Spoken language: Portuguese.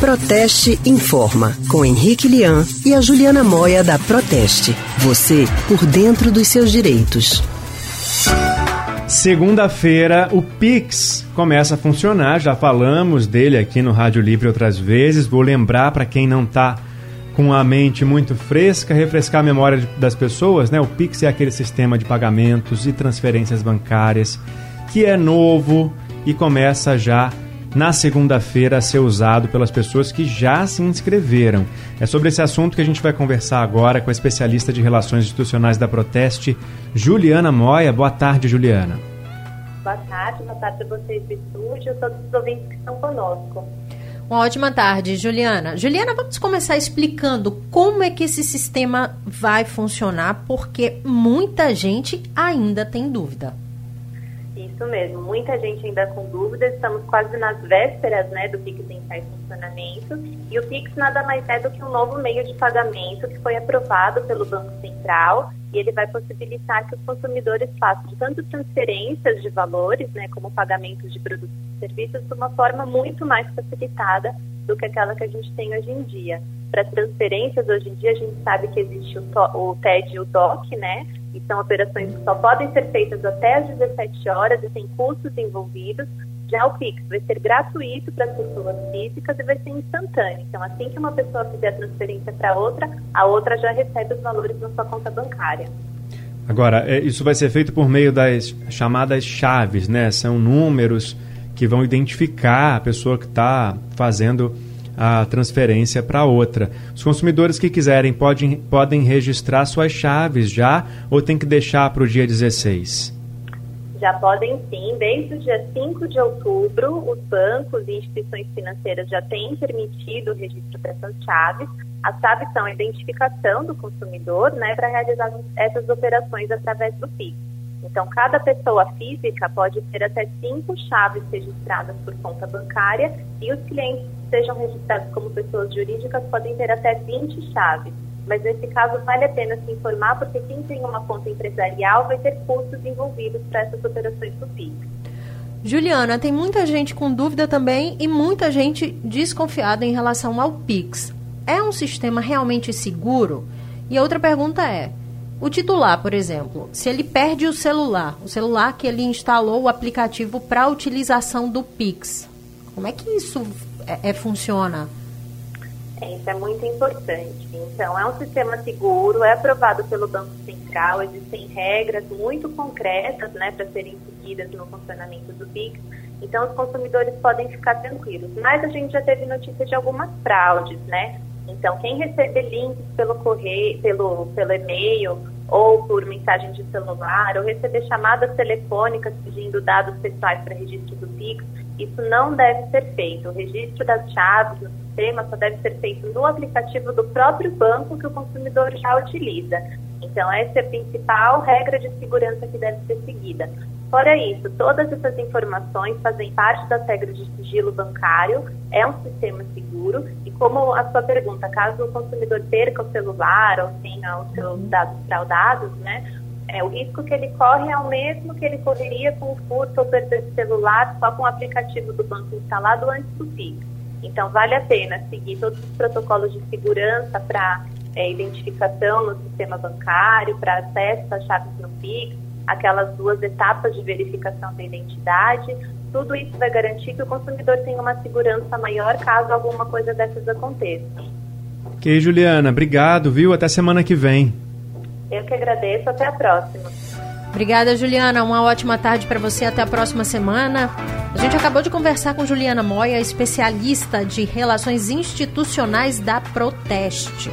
Proteste Informa, com Henrique Lian e a Juliana Moia da Proteste. Você por dentro dos seus direitos. Segunda-feira, o Pix começa a funcionar. Já falamos dele aqui no Rádio Livre outras vezes. Vou lembrar para quem não está com a mente muito fresca, refrescar a memória das pessoas, né? O Pix é aquele sistema de pagamentos e transferências bancárias que é novo e começa já na segunda-feira a ser usado pelas pessoas que já se inscreveram. É sobre esse assunto que a gente vai conversar agora com a especialista de Relações Institucionais da Proteste, Juliana Moia. Boa tarde, Juliana. Boa tarde, boa tarde a vocês do estúdio, todos os ouvintes que estão conosco. Uma ótima tarde, Juliana. Juliana, vamos começar explicando como é que esse sistema vai funcionar, porque muita gente ainda tem dúvida. Isso mesmo, muita gente ainda com dúvidas, estamos quase nas vésperas né, do Pix entrar em funcionamento, e o Pix nada mais é do que um novo meio de pagamento que foi aprovado pelo Banco Central, e ele vai possibilitar que os consumidores façam tanto transferências de valores, né, como pagamentos de produtos e serviços, de uma forma muito mais facilitada do que aquela que a gente tem hoje em dia. Para transferências, hoje em dia, a gente sabe que existe o, o TED e o DOC, né, e são operações que só podem ser feitas até às 17 horas e tem custos envolvidos. Já o Pix vai ser gratuito para as pessoas físicas e vai ser instantâneo. Então, assim que uma pessoa fizer a transferência para outra, a outra já recebe os valores na sua conta bancária. Agora, é, isso vai ser feito por meio das chamadas chaves, né? São números que vão identificar a pessoa que está fazendo a transferência para outra. Os consumidores que quiserem podem, podem registrar suas chaves já ou tem que deixar para o dia 16? Já podem sim, desde o dia 5 de outubro, os bancos e instituições financeiras já têm permitido o registro dessas chaves. As chaves são a identificação do consumidor né, para realizar essas operações através do PIX. Então, cada pessoa física pode ter até cinco chaves registradas por conta bancária e os clientes que sejam registrados como pessoas jurídicas podem ter até 20 chaves. Mas nesse caso vale a pena se informar porque quem tem uma conta empresarial vai ter custos envolvidos para essas operações do PIX. Juliana, tem muita gente com dúvida também e muita gente desconfiada em relação ao Pix. É um sistema realmente seguro? E a outra pergunta é: o titular, por exemplo, se ele perde o celular, o celular que ele instalou o aplicativo para utilização do Pix, como é que isso é, é funciona? É, isso é muito importante. Então, é um sistema seguro, é aprovado pelo Banco Central, existem regras muito concretas né, para serem seguidas no funcionamento do Pix. Então, os consumidores podem ficar tranquilos. Mas a gente já teve notícia de algumas fraudes, né? Então, quem receber links pelo correio, pelo, pelo e-mail ou por mensagem de celular, ou receber chamadas telefônicas pedindo dados pessoais para registro do Pix, isso não deve ser feito. O registro das chaves no sistema só deve ser feito no aplicativo do próprio banco que o consumidor já utiliza. Então, essa é a principal regra de segurança que deve ser seguida. Fora isso, todas essas informações fazem parte das regras de sigilo bancário, é um sistema seguro e como a sua pergunta, caso o consumidor perca o celular ou tenha os seus dados fraudados, né, é, o risco que ele corre é o mesmo que ele correria com o furto ou perda de celular só com o aplicativo do banco instalado antes do PIX. Então, vale a pena seguir todos os protocolos de segurança para é, identificação no sistema bancário, para acesso às chaves no PIX, aquelas duas etapas de verificação da identidade. Tudo isso vai garantir que o consumidor tenha uma segurança maior caso alguma coisa dessas aconteça. Ok, Juliana, obrigado, viu? Até semana que vem. Eu que agradeço, até a próxima. Obrigada, Juliana. Uma ótima tarde para você. Até a próxima semana. A gente acabou de conversar com Juliana Moia, especialista de relações institucionais da Proteste.